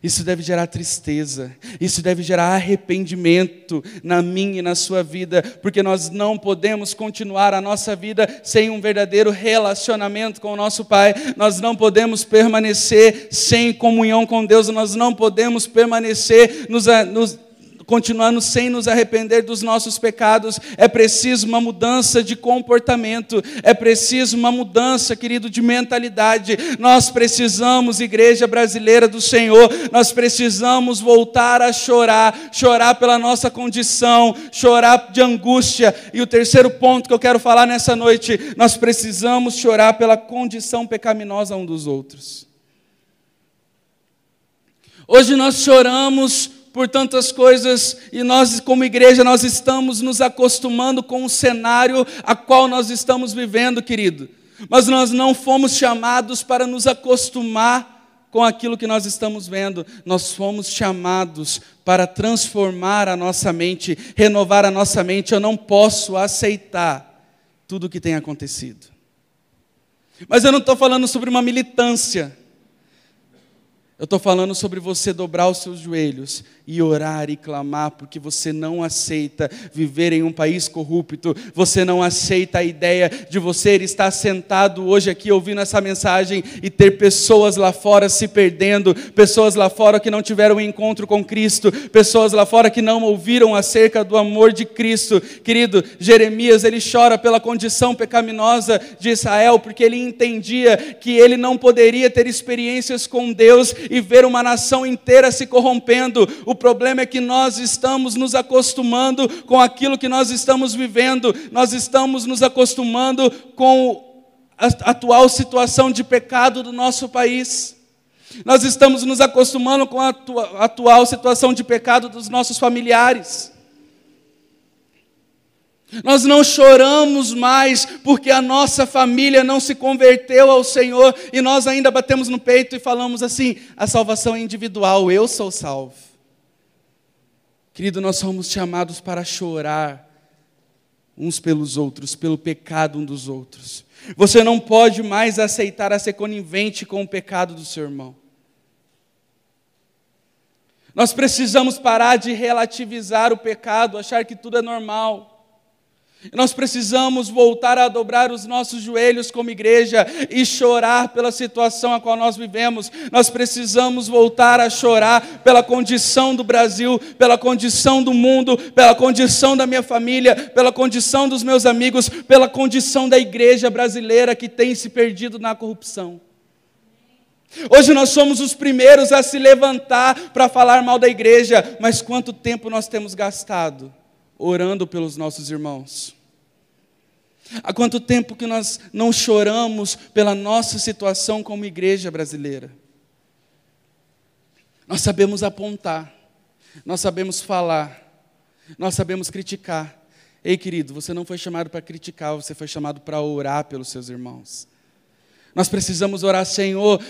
Isso deve gerar tristeza, isso deve gerar arrependimento na minha e na sua vida, porque nós não podemos continuar a nossa vida sem um verdadeiro relacionamento com o nosso Pai, nós não podemos permanecer sem comunhão com Deus, nós não podemos permanecer nos, nos continuando sem nos arrepender dos nossos pecados, é preciso uma mudança de comportamento, é preciso uma mudança, querido, de mentalidade. Nós precisamos, igreja brasileira do Senhor, nós precisamos voltar a chorar, chorar pela nossa condição, chorar de angústia. E o terceiro ponto que eu quero falar nessa noite, nós precisamos chorar pela condição pecaminosa um dos outros. Hoje nós choramos por tantas coisas e nós, como igreja, nós estamos nos acostumando com o cenário a qual nós estamos vivendo, querido. Mas nós não fomos chamados para nos acostumar com aquilo que nós estamos vendo. Nós fomos chamados para transformar a nossa mente, renovar a nossa mente. Eu não posso aceitar tudo o que tem acontecido. Mas eu não estou falando sobre uma militância. Eu estou falando sobre você dobrar os seus joelhos e orar e clamar, porque você não aceita viver em um país corrupto, você não aceita a ideia de você estar sentado hoje aqui ouvindo essa mensagem e ter pessoas lá fora se perdendo, pessoas lá fora que não tiveram um encontro com Cristo, pessoas lá fora que não ouviram acerca do amor de Cristo. Querido, Jeremias, ele chora pela condição pecaminosa de Israel, porque ele entendia que ele não poderia ter experiências com Deus e ver uma nação inteira se corrompendo. O problema é que nós estamos nos acostumando com aquilo que nós estamos vivendo, nós estamos nos acostumando com a atual situação de pecado do nosso país. Nós estamos nos acostumando com a atual situação de pecado dos nossos familiares. Nós não choramos mais porque a nossa família não se converteu ao Senhor e nós ainda batemos no peito e falamos assim: a salvação é individual, eu sou salvo. Querido, nós somos chamados para chorar uns pelos outros, pelo pecado um dos outros. Você não pode mais aceitar a ser conivente com o pecado do seu irmão. Nós precisamos parar de relativizar o pecado, achar que tudo é normal. Nós precisamos voltar a dobrar os nossos joelhos como igreja e chorar pela situação a qual nós vivemos. Nós precisamos voltar a chorar pela condição do Brasil, pela condição do mundo, pela condição da minha família, pela condição dos meus amigos, pela condição da igreja brasileira que tem se perdido na corrupção. Hoje nós somos os primeiros a se levantar para falar mal da igreja, mas quanto tempo nós temos gastado orando pelos nossos irmãos? Há quanto tempo que nós não choramos pela nossa situação como igreja brasileira? Nós sabemos apontar, nós sabemos falar, nós sabemos criticar. Ei, querido, você não foi chamado para criticar, você foi chamado para orar pelos seus irmãos. Nós precisamos orar, Senhor,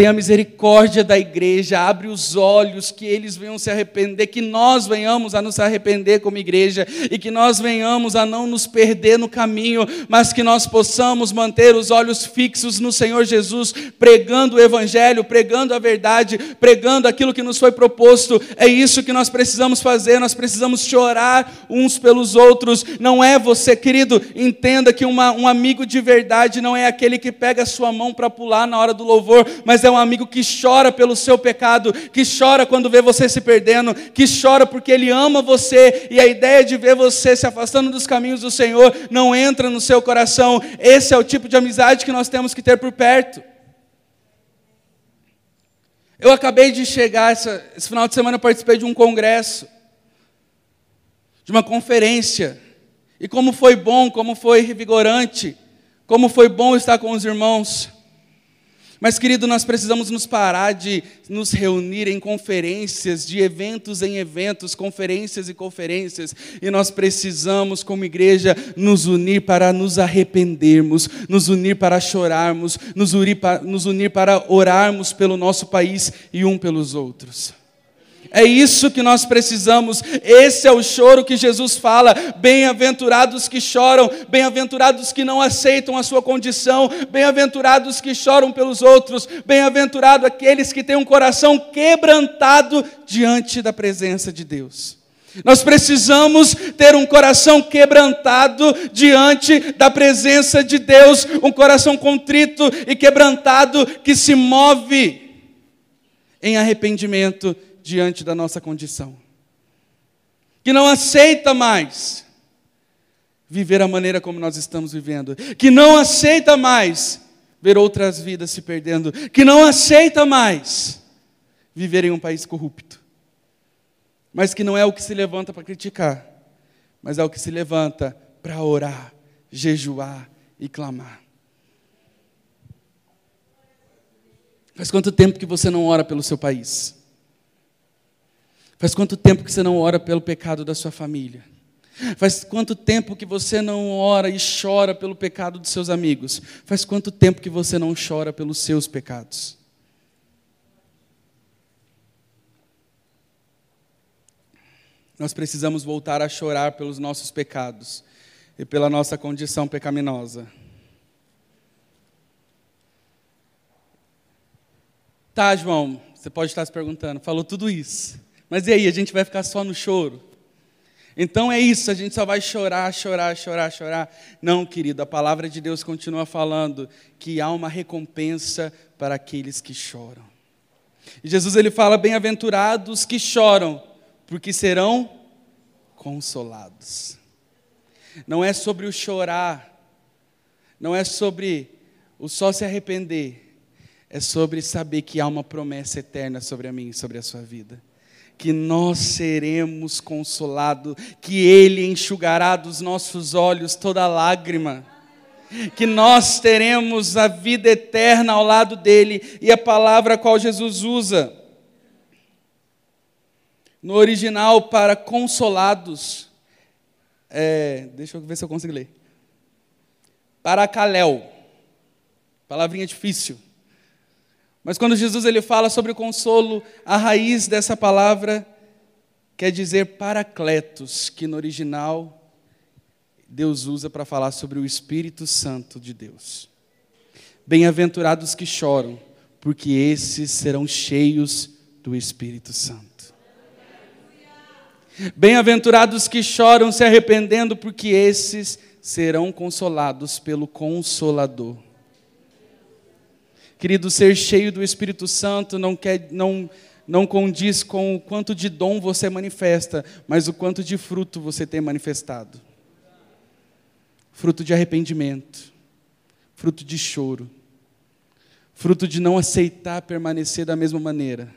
Tenha misericórdia da igreja, abre os olhos, que eles venham se arrepender, que nós venhamos a nos arrepender como igreja e que nós venhamos a não nos perder no caminho, mas que nós possamos manter os olhos fixos no Senhor Jesus, pregando o Evangelho, pregando a verdade, pregando aquilo que nos foi proposto. É isso que nós precisamos fazer, nós precisamos chorar uns pelos outros. Não é você, querido, entenda que uma, um amigo de verdade não é aquele que pega a sua mão para pular na hora do louvor, mas é é um amigo que chora pelo seu pecado, que chora quando vê você se perdendo, que chora porque ele ama você e a ideia de ver você se afastando dos caminhos do Senhor não entra no seu coração. Esse é o tipo de amizade que nós temos que ter por perto. Eu acabei de chegar, essa, esse final de semana participei de um congresso, de uma conferência, e como foi bom, como foi revigorante Como foi bom estar com os irmãos. Mas, querido, nós precisamos nos parar de nos reunir em conferências, de eventos em eventos, conferências e conferências, e nós precisamos, como igreja, nos unir para nos arrependermos, nos unir para chorarmos, nos unir para, nos unir para orarmos pelo nosso país e um pelos outros. É isso que nós precisamos. Esse é o choro que Jesus fala. Bem-aventurados que choram, bem-aventurados que não aceitam a sua condição, bem-aventurados que choram pelos outros, bem-aventurado aqueles que têm um coração quebrantado diante da presença de Deus. Nós precisamos ter um coração quebrantado diante da presença de Deus, um coração contrito e quebrantado que se move em arrependimento diante da nossa condição, que não aceita mais viver a maneira como nós estamos vivendo, que não aceita mais ver outras vidas se perdendo, que não aceita mais viver em um país corrupto, mas que não é o que se levanta para criticar, mas é o que se levanta para orar, jejuar e clamar. Faz quanto tempo que você não ora pelo seu país? Faz quanto tempo que você não ora pelo pecado da sua família? Faz quanto tempo que você não ora e chora pelo pecado dos seus amigos? Faz quanto tempo que você não chora pelos seus pecados? Nós precisamos voltar a chorar pelos nossos pecados e pela nossa condição pecaminosa. Tá, João, você pode estar se perguntando, falou tudo isso. Mas e aí, a gente vai ficar só no choro? Então é isso, a gente só vai chorar, chorar, chorar, chorar. Não, querido, a palavra de Deus continua falando que há uma recompensa para aqueles que choram. E Jesus ele fala: bem-aventurados que choram, porque serão consolados. Não é sobre o chorar, não é sobre o só se arrepender, é sobre saber que há uma promessa eterna sobre a mim e sobre a sua vida que nós seremos consolados, que Ele enxugará dos nossos olhos toda lágrima, que nós teremos a vida eterna ao lado dele e a palavra a qual Jesus usa. No original, para consolados, é, deixa eu ver se eu consigo ler. Para Caléu, palavrinha difícil. Mas quando Jesus ele fala sobre o consolo, a raiz dessa palavra quer dizer paracletos, que no original Deus usa para falar sobre o Espírito Santo de Deus. Bem-aventurados que choram, porque esses serão cheios do Espírito Santo. Bem-aventurados que choram se arrependendo, porque esses serão consolados pelo Consolador. Querido, ser cheio do Espírito Santo não, quer, não, não condiz com o quanto de dom você manifesta, mas o quanto de fruto você tem manifestado fruto de arrependimento, fruto de choro, fruto de não aceitar permanecer da mesma maneira.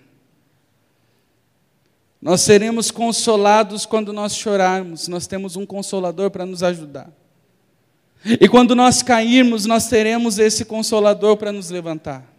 Nós seremos consolados quando nós chorarmos, nós temos um consolador para nos ajudar. E quando nós cairmos, nós teremos esse consolador para nos levantar.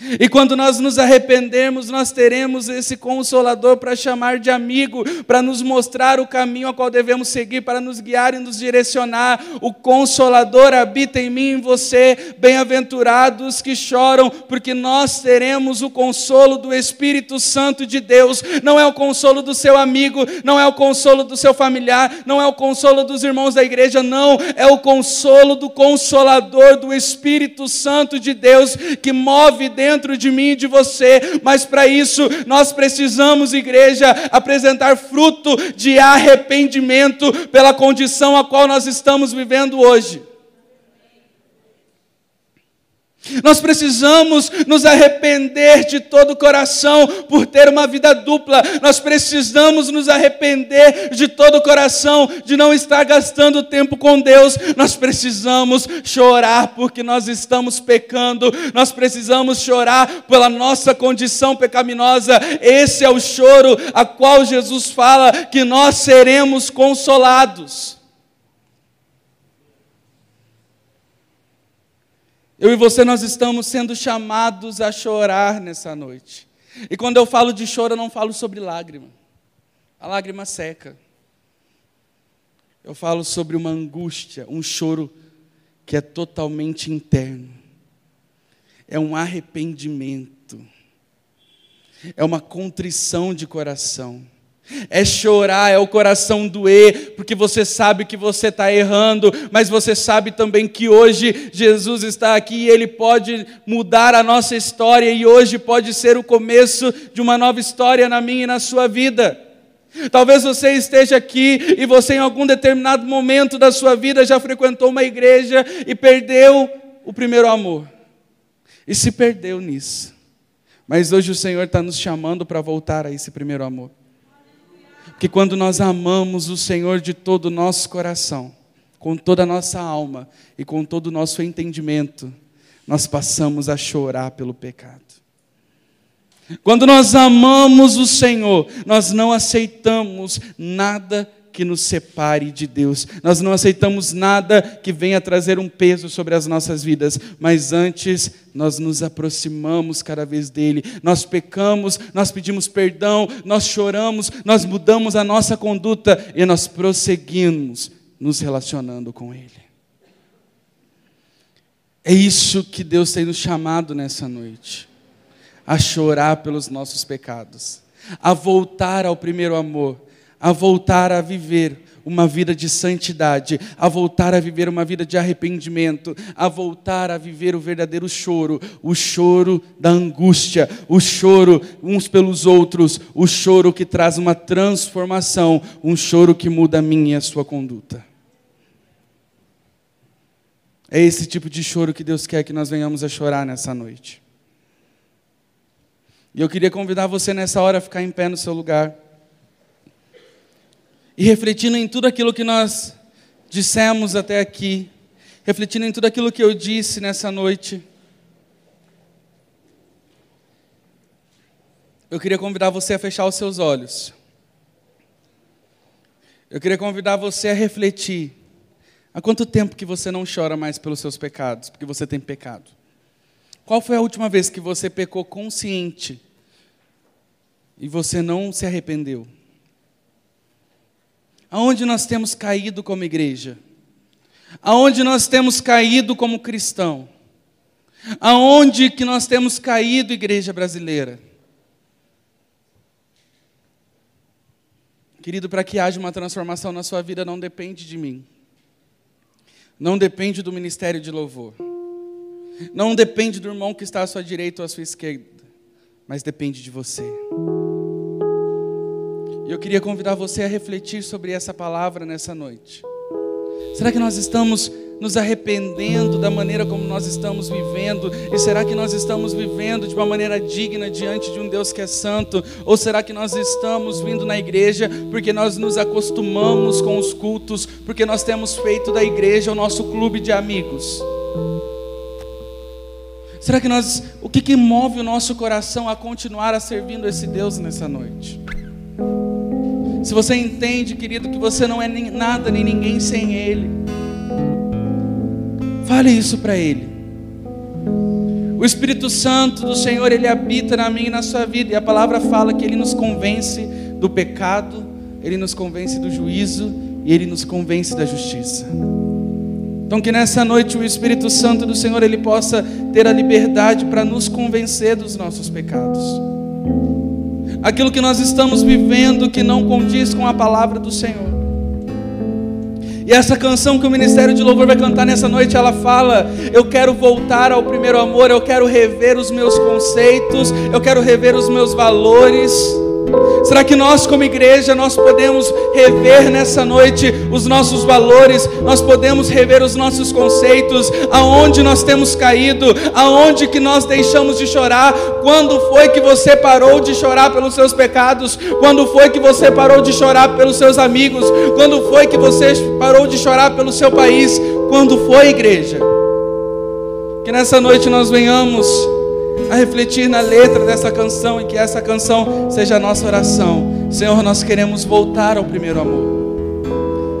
E quando nós nos arrependermos, nós teremos esse consolador para chamar de amigo, para nos mostrar o caminho a qual devemos seguir, para nos guiar e nos direcionar. O consolador habita em mim e em você, bem-aventurados que choram, porque nós teremos o consolo do Espírito Santo de Deus. Não é o consolo do seu amigo, não é o consolo do seu familiar, não é o consolo dos irmãos da igreja, não, é o consolo do consolador do Espírito Santo de Deus que move dentro dentro de mim e de você, mas para isso nós precisamos, igreja, apresentar fruto de arrependimento pela condição a qual nós estamos vivendo hoje. Nós precisamos nos arrepender de todo o coração por ter uma vida dupla. Nós precisamos nos arrepender de todo o coração de não estar gastando tempo com Deus. Nós precisamos chorar porque nós estamos pecando. Nós precisamos chorar pela nossa condição pecaminosa. Esse é o choro a qual Jesus fala que nós seremos consolados. Eu e você, nós estamos sendo chamados a chorar nessa noite. E quando eu falo de choro, eu não falo sobre lágrima. A lágrima seca. Eu falo sobre uma angústia, um choro que é totalmente interno. É um arrependimento. É uma contrição de coração. É chorar, é o coração doer, porque você sabe que você está errando, mas você sabe também que hoje Jesus está aqui e Ele pode mudar a nossa história, e hoje pode ser o começo de uma nova história na minha e na sua vida. Talvez você esteja aqui e você, em algum determinado momento da sua vida, já frequentou uma igreja e perdeu o primeiro amor, e se perdeu nisso. Mas hoje o Senhor está nos chamando para voltar a esse primeiro amor que quando nós amamos o Senhor de todo o nosso coração, com toda a nossa alma e com todo o nosso entendimento, nós passamos a chorar pelo pecado. Quando nós amamos o Senhor, nós não aceitamos nada que nos separe de Deus. Nós não aceitamos nada que venha trazer um peso sobre as nossas vidas, mas antes nós nos aproximamos cada vez dele. Nós pecamos, nós pedimos perdão, nós choramos, nós mudamos a nossa conduta e nós prosseguimos nos relacionando com ele. É isso que Deus tem nos chamado nessa noite. A chorar pelos nossos pecados, a voltar ao primeiro amor, a voltar a viver uma vida de santidade, a voltar a viver uma vida de arrependimento, a voltar a viver o verdadeiro choro, o choro da angústia, o choro uns pelos outros, o choro que traz uma transformação, um choro que muda a minha e a sua conduta. É esse tipo de choro que Deus quer que nós venhamos a chorar nessa noite. E eu queria convidar você nessa hora a ficar em pé no seu lugar e refletindo em tudo aquilo que nós dissemos até aqui, refletindo em tudo aquilo que eu disse nessa noite, eu queria convidar você a fechar os seus olhos. Eu queria convidar você a refletir. Há quanto tempo que você não chora mais pelos seus pecados, porque você tem pecado? Qual foi a última vez que você pecou consciente e você não se arrependeu? Aonde nós temos caído como igreja? Aonde nós temos caído como cristão? Aonde que nós temos caído, igreja brasileira? Querido, para que haja uma transformação na sua vida não depende de mim. Não depende do ministério de louvor. Não depende do irmão que está à sua direita ou à sua esquerda, mas depende de você. E eu queria convidar você a refletir sobre essa palavra nessa noite. Será que nós estamos nos arrependendo da maneira como nós estamos vivendo? E será que nós estamos vivendo de uma maneira digna diante de um Deus que é santo? Ou será que nós estamos vindo na igreja porque nós nos acostumamos com os cultos, porque nós temos feito da igreja o nosso clube de amigos? Será que nós, o que, que move o nosso coração a continuar a servindo esse Deus nessa noite? Se você entende, querido, que você não é nem nada nem ninguém sem Ele, fale isso para Ele. O Espírito Santo do Senhor, Ele habita na minha e na sua vida, e a palavra fala que Ele nos convence do pecado, Ele nos convence do juízo e Ele nos convence da justiça. Então, que nessa noite o Espírito Santo do Senhor ele possa ter a liberdade para nos convencer dos nossos pecados aquilo que nós estamos vivendo que não condiz com a palavra do Senhor. E essa canção que o Ministério de Louvor vai cantar nessa noite, ela fala: Eu quero voltar ao primeiro amor, eu quero rever os meus conceitos, eu quero rever os meus valores. Será que nós, como igreja, nós podemos rever nessa noite os nossos valores, nós podemos rever os nossos conceitos, aonde nós temos caído, aonde que nós deixamos de chorar? Quando foi que você parou de chorar pelos seus pecados? Quando foi que você parou de chorar pelos seus amigos? Quando foi que você parou de chorar pelo seu país? Quando foi, igreja? Que nessa noite nós venhamos a refletir na letra dessa canção e que essa canção seja a nossa oração. Senhor, nós queremos voltar ao primeiro amor.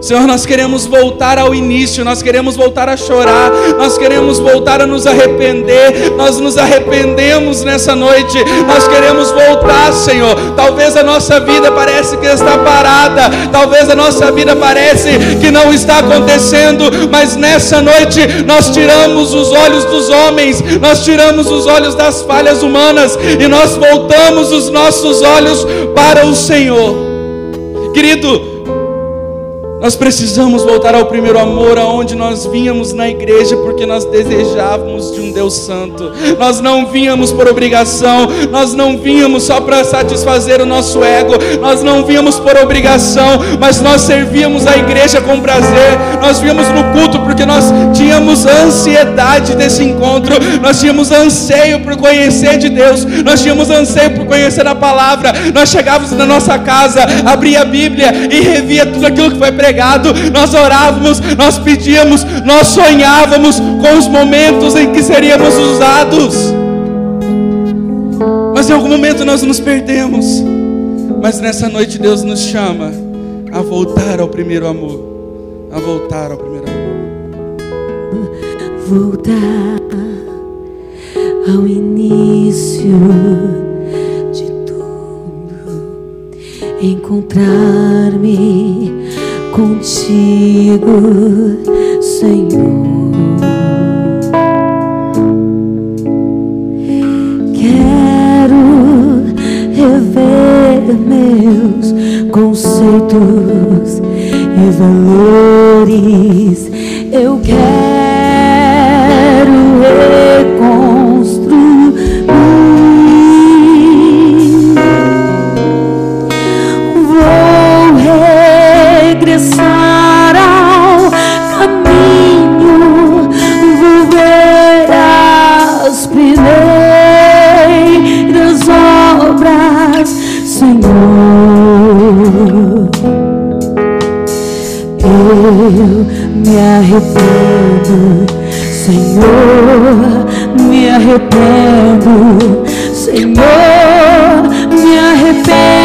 Senhor, nós queremos voltar ao início, nós queremos voltar a chorar, nós queremos voltar a nos arrepender, nós nos arrependemos nessa noite, nós queremos voltar, Senhor. Talvez a nossa vida parece que está parada, talvez a nossa vida parece que não está acontecendo, mas nessa noite nós tiramos os olhos dos homens, nós tiramos os olhos das falhas humanas e nós voltamos os nossos olhos para o Senhor. Querido, nós precisamos voltar ao primeiro amor, aonde nós vínhamos na igreja porque nós desejávamos de um Deus santo. Nós não vínhamos por obrigação, nós não vínhamos só para satisfazer o nosso ego, nós não vínhamos por obrigação, mas nós servíamos a igreja com prazer. Nós víamos no culto porque nós tínhamos ansiedade desse encontro, nós tínhamos anseio por conhecer de Deus, nós tínhamos anseio por conhecer a palavra. Nós chegávamos na nossa casa, abria a Bíblia e revia tudo aquilo que foi pregado nós orávamos, nós pedíamos, nós sonhávamos com os momentos em que seríamos usados. Mas em algum momento nós nos perdemos. Mas nessa noite Deus nos chama a voltar ao primeiro amor, a voltar ao primeiro amor. Voltar ao início de tudo, encontrar-me contigo, Senhor. Quero rever meus conceitos e valores. Eu quero reconstruir. Me arrependo, Senhor, me arrependo, Senhor, me arrependo